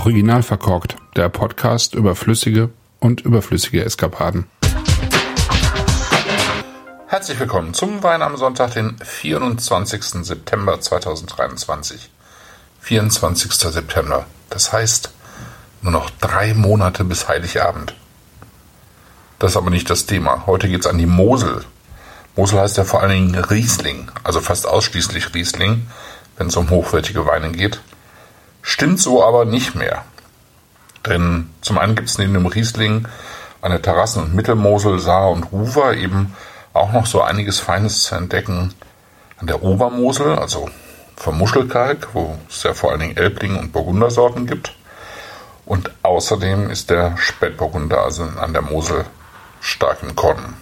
Original verkorkt, der Podcast über flüssige und überflüssige Eskapaden. Herzlich willkommen zum Wein am Sonntag, den 24. September 2023. 24. September. Das heißt, nur noch drei Monate bis Heiligabend. Das ist aber nicht das Thema. Heute geht es an die Mosel. Mosel heißt ja vor allen Dingen Riesling, also fast ausschließlich Riesling, wenn es um hochwertige Weine geht. Stimmt so aber nicht mehr. Denn zum einen gibt es neben dem Riesling an der Terrassen- und Mittelmosel, Saar und Ruwer eben auch noch so einiges Feines zu entdecken an der Obermosel, also vom Muschelkalk, wo es ja vor allen Dingen Elbling und Burgundersorten gibt. Und außerdem ist der Spätburgunder, also an der Mosel, stark im Kommen.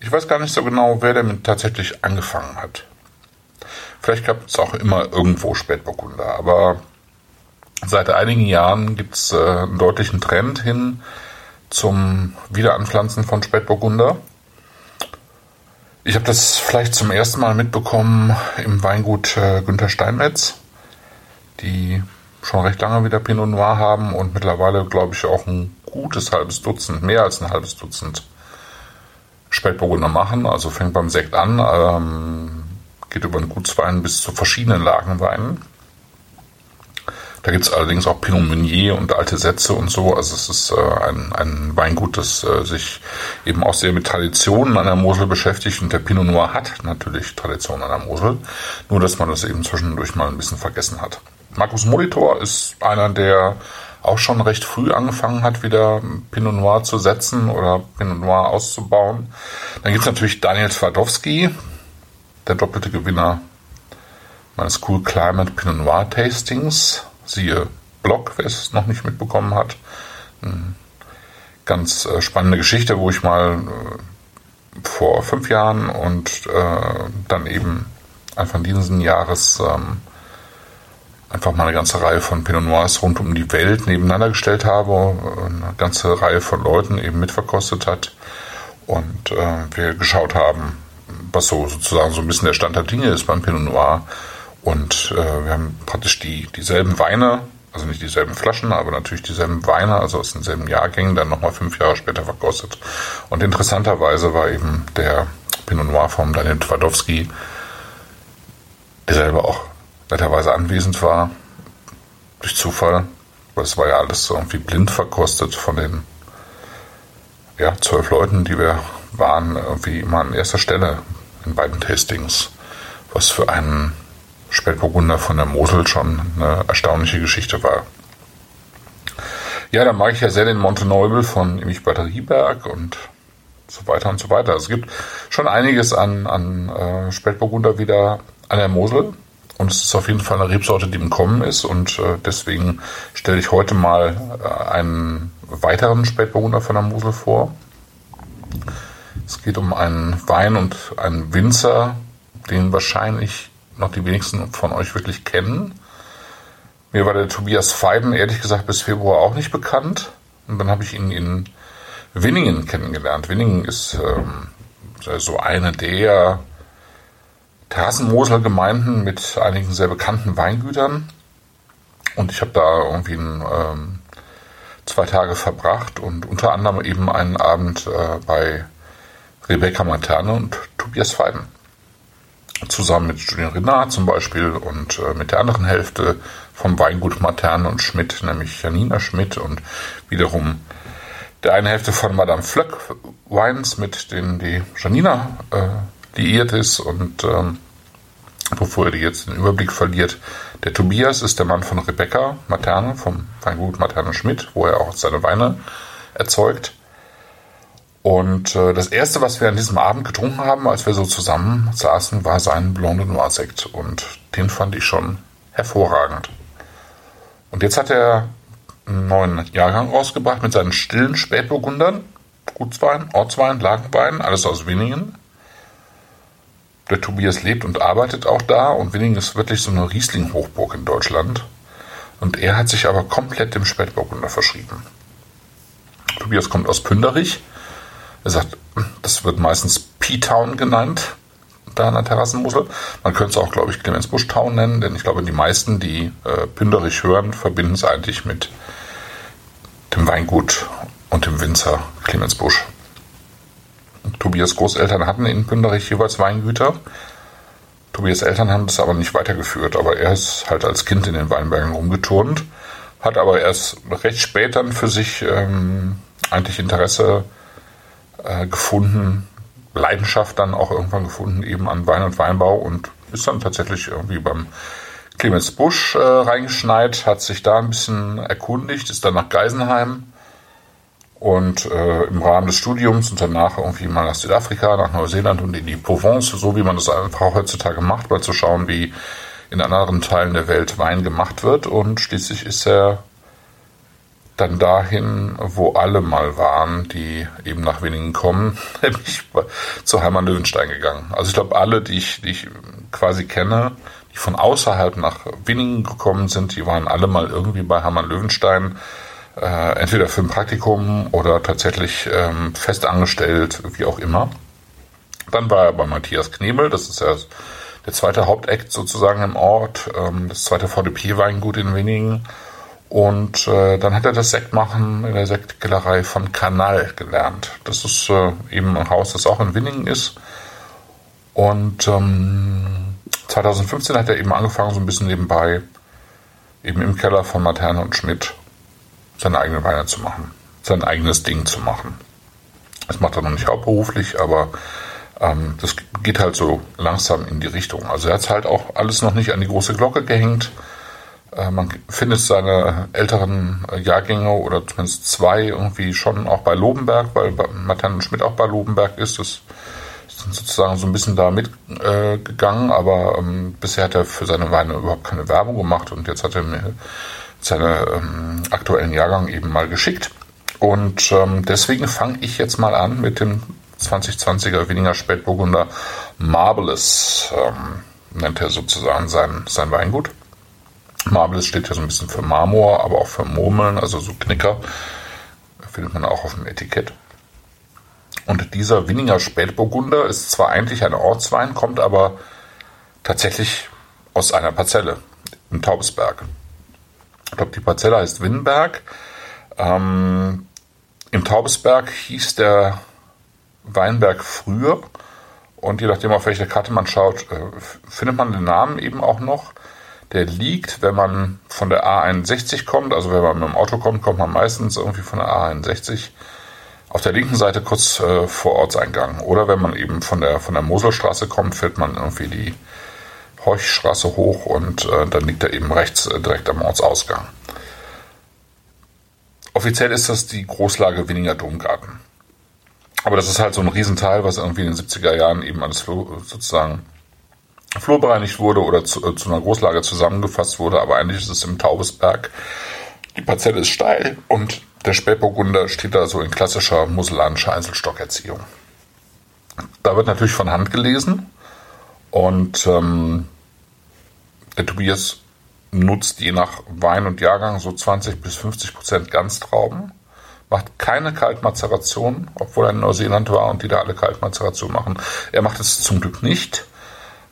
Ich weiß gar nicht so genau, wer damit tatsächlich angefangen hat. Vielleicht gab es auch immer irgendwo Spätburgunder, aber seit einigen Jahren gibt es äh, einen deutlichen Trend hin zum Wiederanpflanzen von Spätburgunder. Ich habe das vielleicht zum ersten Mal mitbekommen im Weingut äh, Günter Steinmetz, die schon recht lange wieder Pinot Noir haben und mittlerweile, glaube ich, auch ein gutes halbes Dutzend, mehr als ein halbes Dutzend Spätburgunder machen. Also fängt beim Sekt an, ähm, geht über den Gutswein bis zu verschiedenen Lagenweinen. Da gibt es allerdings auch Pinot Meunier und alte Sätze und so. Also es ist äh, ein, ein Weingut, das äh, sich eben auch sehr mit Traditionen an der Mosel beschäftigt. Und der Pinot Noir hat natürlich Traditionen an der Mosel. Nur, dass man das eben zwischendurch mal ein bisschen vergessen hat. Markus Molitor ist einer, der auch schon recht früh angefangen hat, wieder Pinot Noir zu setzen oder Pinot Noir auszubauen. Dann gibt es natürlich Daniel Twardowski, der doppelte Gewinner meines Cool Climate Pinot Noir Tastings. Siehe Blog, wer es noch nicht mitbekommen hat. Ganz äh, spannende Geschichte, wo ich mal äh, vor fünf Jahren und äh, dann eben Anfang dieses Jahres ähm, einfach mal eine ganze Reihe von Pinot Noirs rund um die Welt nebeneinander gestellt habe, eine ganze Reihe von Leuten eben mitverkostet hat und äh, wir geschaut haben, was so sozusagen so ein bisschen der Stand der Dinge ist beim Pinot Noir. Und äh, wir haben praktisch die, dieselben Weine, also nicht dieselben Flaschen, aber natürlich dieselben Weine, also aus denselben Jahrgängen, dann nochmal fünf Jahre später verkostet. Und interessanterweise war eben der Pinot Noir vom Daniel Twardowski, der selber auch netterweise anwesend war, durch Zufall, weil es war ja alles so irgendwie blind verkostet von den ja, zwölf Leuten, die wir waren, irgendwie immer an erster Stelle in beiden Tastings, was für einen Spätburgunder von der Mosel schon eine erstaunliche Geschichte war. Ja, dann mag ich ja sehr den Monteneubel von Emich Batterieberg und so weiter und so weiter. Es gibt schon einiges an, an äh, Spätburgunder wieder an der Mosel. Und es ist auf jeden Fall eine Rebsorte, die im Kommen ist. Und äh, deswegen stelle ich heute mal äh, einen weiteren Spätburgunder von der Mosel vor. Es geht um einen Wein und einen Winzer, den wahrscheinlich noch die wenigsten von euch wirklich kennen. Mir war der Tobias Feiben ehrlich gesagt bis Februar auch nicht bekannt. Und dann habe ich ihn in Winningen kennengelernt. Winningen ist ähm, so eine der Terrassenmosel-Gemeinden mit einigen sehr bekannten Weingütern. Und ich habe da irgendwie ein, ähm, zwei Tage verbracht und unter anderem eben einen Abend äh, bei Rebecca Materne und Tobias Feiben zusammen mit Julian Renard zum Beispiel und äh, mit der anderen Hälfte vom Weingut Materne und Schmidt, nämlich Janina Schmidt und wiederum der eine Hälfte von Madame Flöck Wines, mit denen die Janina äh, liiert ist und ähm, bevor ihr jetzt den Überblick verliert, der Tobias ist der Mann von Rebecca Materne vom Weingut Materne Schmidt, wo er auch seine Weine erzeugt. Und äh, das erste, was wir an diesem Abend getrunken haben, als wir so zusammen saßen, war sein Blonde Noir Sekt. Und den fand ich schon hervorragend. Und jetzt hat er einen neuen Jahrgang rausgebracht mit seinen stillen Spätburgundern. Gutswein, Ortswein, Lagenwein, alles aus Winningen. Der Tobias lebt und arbeitet auch da und Winningen ist wirklich so eine Riesling-Hochburg in Deutschland. Und er hat sich aber komplett dem Spätburgunder verschrieben. Tobias kommt aus Pünderich er sagt, das wird meistens P-Town genannt. da an der Terrassenmussel. Man könnte es auch, glaube ich, Clemens Busch Town nennen, denn ich glaube, die meisten, die äh, Pünderich hören, verbinden es eigentlich mit dem Weingut und dem Winzer Clemens Busch. Tobias Großeltern hatten in Pünderich jeweils Weingüter. Tobias Eltern haben das aber nicht weitergeführt, aber er ist halt als Kind in den Weinbergen rumgeturnt, hat aber erst recht spät dann für sich ähm, eigentlich Interesse äh, gefunden, Leidenschaft dann auch irgendwann gefunden, eben an Wein und Weinbau und ist dann tatsächlich irgendwie beim Clemens Busch äh, reingeschneit, hat sich da ein bisschen erkundigt, ist dann nach Geisenheim und äh, im Rahmen des Studiums und danach irgendwie mal nach Südafrika, nach Neuseeland und in die Provence, so wie man das einfach auch heutzutage macht, mal zu schauen, wie in anderen Teilen der Welt Wein gemacht wird. Und schließlich ist er dann dahin, wo alle mal waren, die eben nach Winningen kommen, nämlich zu Heimann Löwenstein gegangen. Also ich glaube, alle, die ich, die ich quasi kenne, die von außerhalb nach Winningen gekommen sind, die waren alle mal irgendwie bei Hermann Löwenstein äh, entweder für ein Praktikum oder tatsächlich ähm, fest angestellt, wie auch immer. Dann war er bei Matthias Knebel, das ist ja der zweite Hauptakt sozusagen im Ort, ähm, das zweite VDP-Weingut in Winningen. Und äh, dann hat er das Sektmachen in der Sektkellerei von Kanal gelernt. Das ist äh, eben ein Haus, das auch in Winningen ist. Und ähm, 2015 hat er eben angefangen, so ein bisschen nebenbei, eben im Keller von Materne und Schmidt seine eigenen Weine zu machen, sein eigenes Ding zu machen. Das macht er noch nicht hauptberuflich, aber ähm, das geht halt so langsam in die Richtung. Also er hat halt auch alles noch nicht an die große Glocke gehängt. Äh, man findet seine älteren Jahrgänge oder zumindest zwei irgendwie schon auch bei Lobenberg, weil Martin Schmidt auch bei Lobenberg ist. Das sind sozusagen so ein bisschen da mitgegangen, äh, aber ähm, bisher hat er für seine Weine überhaupt keine Werbung gemacht und jetzt hat er mir seine ähm, aktuellen Jahrgang eben mal geschickt. Und ähm, deswegen fange ich jetzt mal an mit dem 2020er Wieninger Spätburgunder Marvelous, ähm, nennt er sozusagen sein, sein Weingut. Marvelous steht ja so ein bisschen für Marmor, aber auch für Murmeln, also so Knicker. Findet man auch auf dem Etikett. Und dieser Winninger Spätburgunder ist zwar eigentlich ein Ortswein, kommt aber tatsächlich aus einer Parzelle im Taubesberg ich glaube, die Parzelle heißt Winnberg. Ähm, Im Taubesberg hieß der Weinberg früher. Und je nachdem, auf welche Karte man schaut, äh, findet man den Namen eben auch noch. Der liegt, wenn man von der A61 kommt, also wenn man mit dem Auto kommt, kommt man meistens irgendwie von der A61 auf der linken Seite kurz äh, vor Ortseingang. Oder wenn man eben von der, von der Moselstraße kommt, fährt man irgendwie die Horchstraße hoch und äh, dann liegt er eben rechts äh, direkt am Ortsausgang. Offiziell ist das die Großlage Winninger Domgarten. Aber das ist halt so ein Riesenteil, was irgendwie in den 70er Jahren eben alles sozusagen flurbereinigt wurde oder zu, äh, zu einer Großlage zusammengefasst wurde. Aber eigentlich ist es im Taubesberg. Die Parzelle ist steil und der Spätburgunder steht da so in klassischer musellanischer Einzelstockerziehung. Da wird natürlich von Hand gelesen und ähm, der Tobias nutzt je nach Wein und Jahrgang so 20 bis 50 Prozent Ganztrauben, macht keine Kaltmazeration, obwohl er in Neuseeland war und die da alle Kaltmazeration machen. Er macht es zum Glück nicht.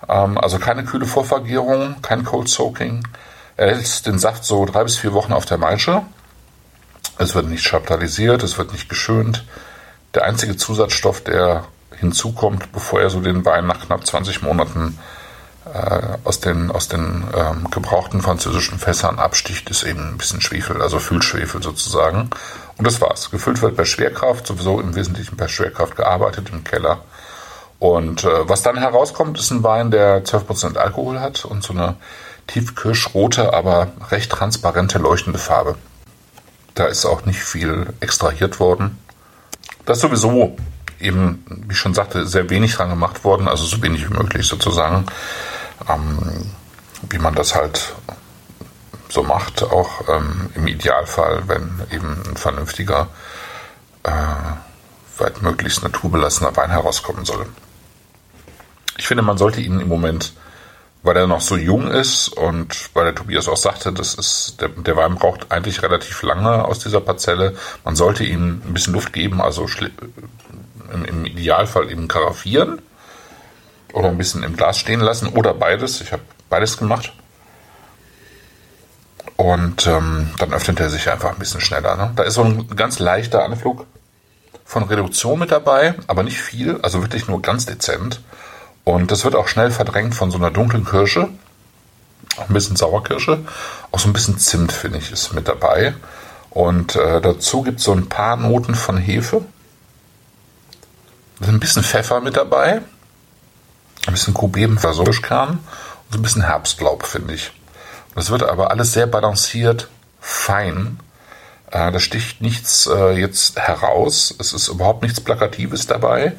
Ähm, also keine kühle Vorvergärung, kein Cold Soaking. Er hält den Saft so drei bis vier Wochen auf der Maische. Es wird nicht chaptalisiert, es wird nicht geschönt. Der einzige Zusatzstoff, der hinzukommt, bevor er so den Wein nach knapp 20 Monaten äh, aus den, aus den ähm, gebrauchten französischen Fässern absticht, ist eben ein bisschen Schwefel, also Füllschwefel sozusagen. Und das war's. Gefüllt wird bei Schwerkraft, sowieso im Wesentlichen bei Schwerkraft gearbeitet im Keller. Und äh, was dann herauskommt, ist ein Wein, der 12% Alkohol hat und so eine tiefkirschrote, aber recht transparente, leuchtende Farbe. Da ist auch nicht viel extrahiert worden. Das sowieso eben, wie ich schon sagte, sehr wenig dran gemacht worden, also so wenig wie möglich sozusagen, ähm, wie man das halt so macht, auch ähm, im Idealfall, wenn eben ein vernünftiger, äh, weit naturbelassener Wein herauskommen soll. Ich finde, man sollte ihn im Moment, weil er noch so jung ist und weil der Tobias auch sagte, das ist, der, der Wein braucht eigentlich relativ lange aus dieser Parzelle. Man sollte ihm ein bisschen Luft geben, also im, im Idealfall eben karaffieren oder ein bisschen im Glas stehen lassen oder beides. Ich habe beides gemacht. Und ähm, dann öffnet er sich einfach ein bisschen schneller. Ne? Da ist so ein ganz leichter Anflug von Reduktion mit dabei, aber nicht viel, also wirklich nur ganz dezent. Und das wird auch schnell verdrängt von so einer dunklen Kirsche, ein bisschen Sauerkirsche, auch so ein bisschen Zimt, finde ich, ist mit dabei. Und äh, dazu gibt es so ein paar Noten von Hefe. Ein bisschen Pfeffer mit dabei, ein bisschen Kubeben Versolischkern und so ein bisschen Herbstlaub, finde ich. Das wird aber alles sehr balanciert, fein. Äh, da sticht nichts äh, jetzt heraus. Es ist überhaupt nichts Plakatives dabei.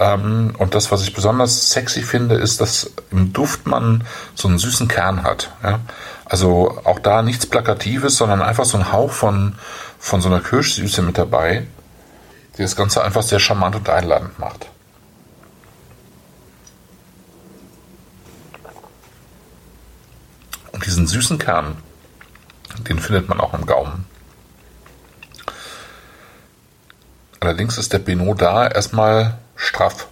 Ähm, und das, was ich besonders sexy finde, ist, dass im Duft man so einen süßen Kern hat. Ja? Also auch da nichts Plakatives, sondern einfach so ein Hauch von, von so einer Kirschsüße mit dabei, die das Ganze einfach sehr charmant und einladend macht. Und diesen süßen Kern, den findet man auch im Gaumen. Allerdings ist der Pinot da erstmal straff.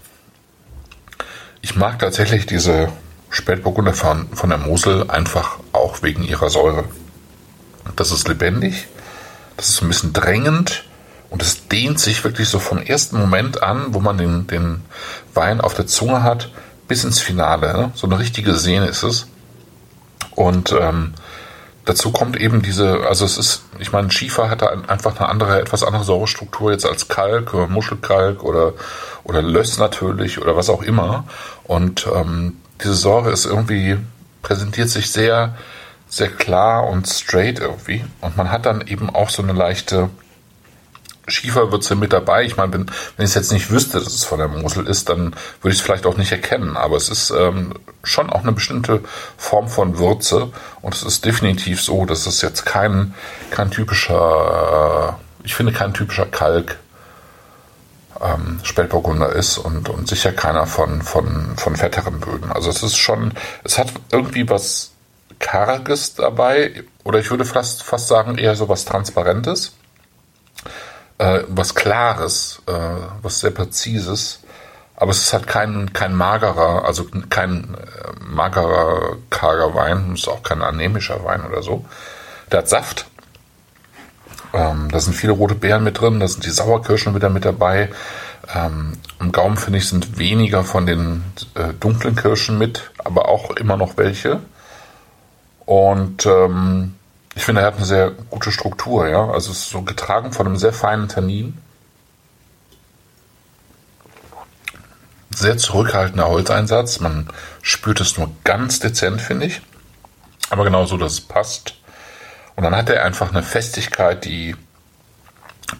Ich mag tatsächlich diese Spätburgunder von, der Mosel einfach auch wegen ihrer Säure. Das ist lebendig, das ist ein bisschen drängend und es dehnt sich wirklich so vom ersten Moment an, wo man den, den Wein auf der Zunge hat, bis ins Finale. Ne? So eine richtige Sehne ist es. Und ähm, dazu kommt eben diese, also es ist, ich meine, Schiefer hat da einfach eine andere, etwas andere Säurestruktur jetzt als Kalk oder Muschelkalk oder, oder Löss natürlich oder was auch immer. Und ähm, diese Säure ist irgendwie, präsentiert sich sehr, sehr klar und straight irgendwie. Und man hat dann eben auch so eine leichte Schieferwürze mit dabei. Ich meine, wenn, wenn ich es jetzt nicht wüsste, dass es von der Mosel ist, dann würde ich es vielleicht auch nicht erkennen. Aber es ist ähm, schon auch eine bestimmte Form von Würze. Und es ist definitiv so, dass es jetzt kein, kein typischer, äh, ich finde kein typischer Kalk ähm, Spätburgunder ist und, und sicher keiner von, von, von fetteren Böden. Also es ist schon, es hat irgendwie was Karges dabei, oder ich würde fast, fast sagen, eher so was Transparentes äh, was Klares, äh, was sehr Präzises. Aber es ist halt kein, kein magerer, also kein äh, magerer, karger Wein. Es ist auch kein anämischer Wein oder so. Der hat Saft. Ähm, da sind viele rote Beeren mit drin. Da sind die Sauerkirschen wieder mit dabei. Ähm, Im Gaumen, finde ich, sind weniger von den äh, dunklen Kirschen mit, aber auch immer noch welche. Und ähm, ich finde, er hat eine sehr gute Struktur, ja. Also es ist so getragen von einem sehr feinen Tannin. Sehr zurückhaltender Holzeinsatz. Man spürt es nur ganz dezent, finde ich. Aber genau so, dass es passt. Und dann hat er einfach eine Festigkeit, die,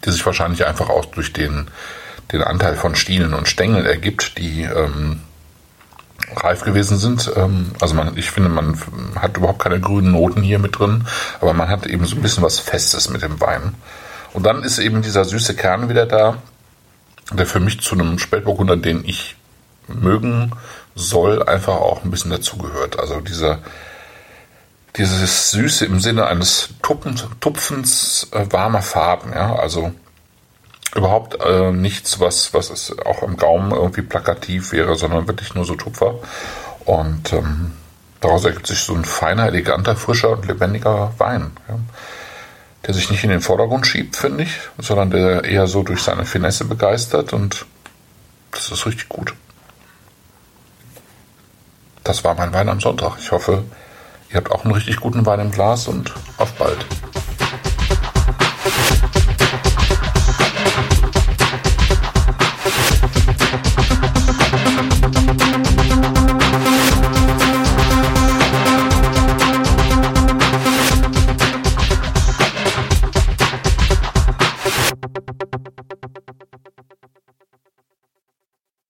die sich wahrscheinlich einfach auch durch den, den Anteil von Stielen und Stängeln ergibt, die ähm, reif gewesen sind. Ähm, also man, ich finde, man hat überhaupt keine grünen Noten hier mit drin, aber man hat eben so ein bisschen was Festes mit dem Wein. Und dann ist eben dieser süße Kern wieder da, der für mich zu einem Spätburgunder, den ich mögen soll, einfach auch ein bisschen dazugehört. Also dieser dieses Süße im Sinne eines Tupfens, Tupfens äh, warmer Farben, ja, also überhaupt äh, nichts, was, was es auch im Gaumen irgendwie plakativ wäre, sondern wirklich nur so Tupfer. Und ähm, daraus ergibt sich so ein feiner, eleganter, frischer und lebendiger Wein. Ja, der sich nicht in den Vordergrund schiebt, finde ich, sondern der eher so durch seine Finesse begeistert und das ist richtig gut. Das war mein Wein am Sonntag. Ich hoffe, ihr habt auch einen richtig guten Wein im Glas und auf bald.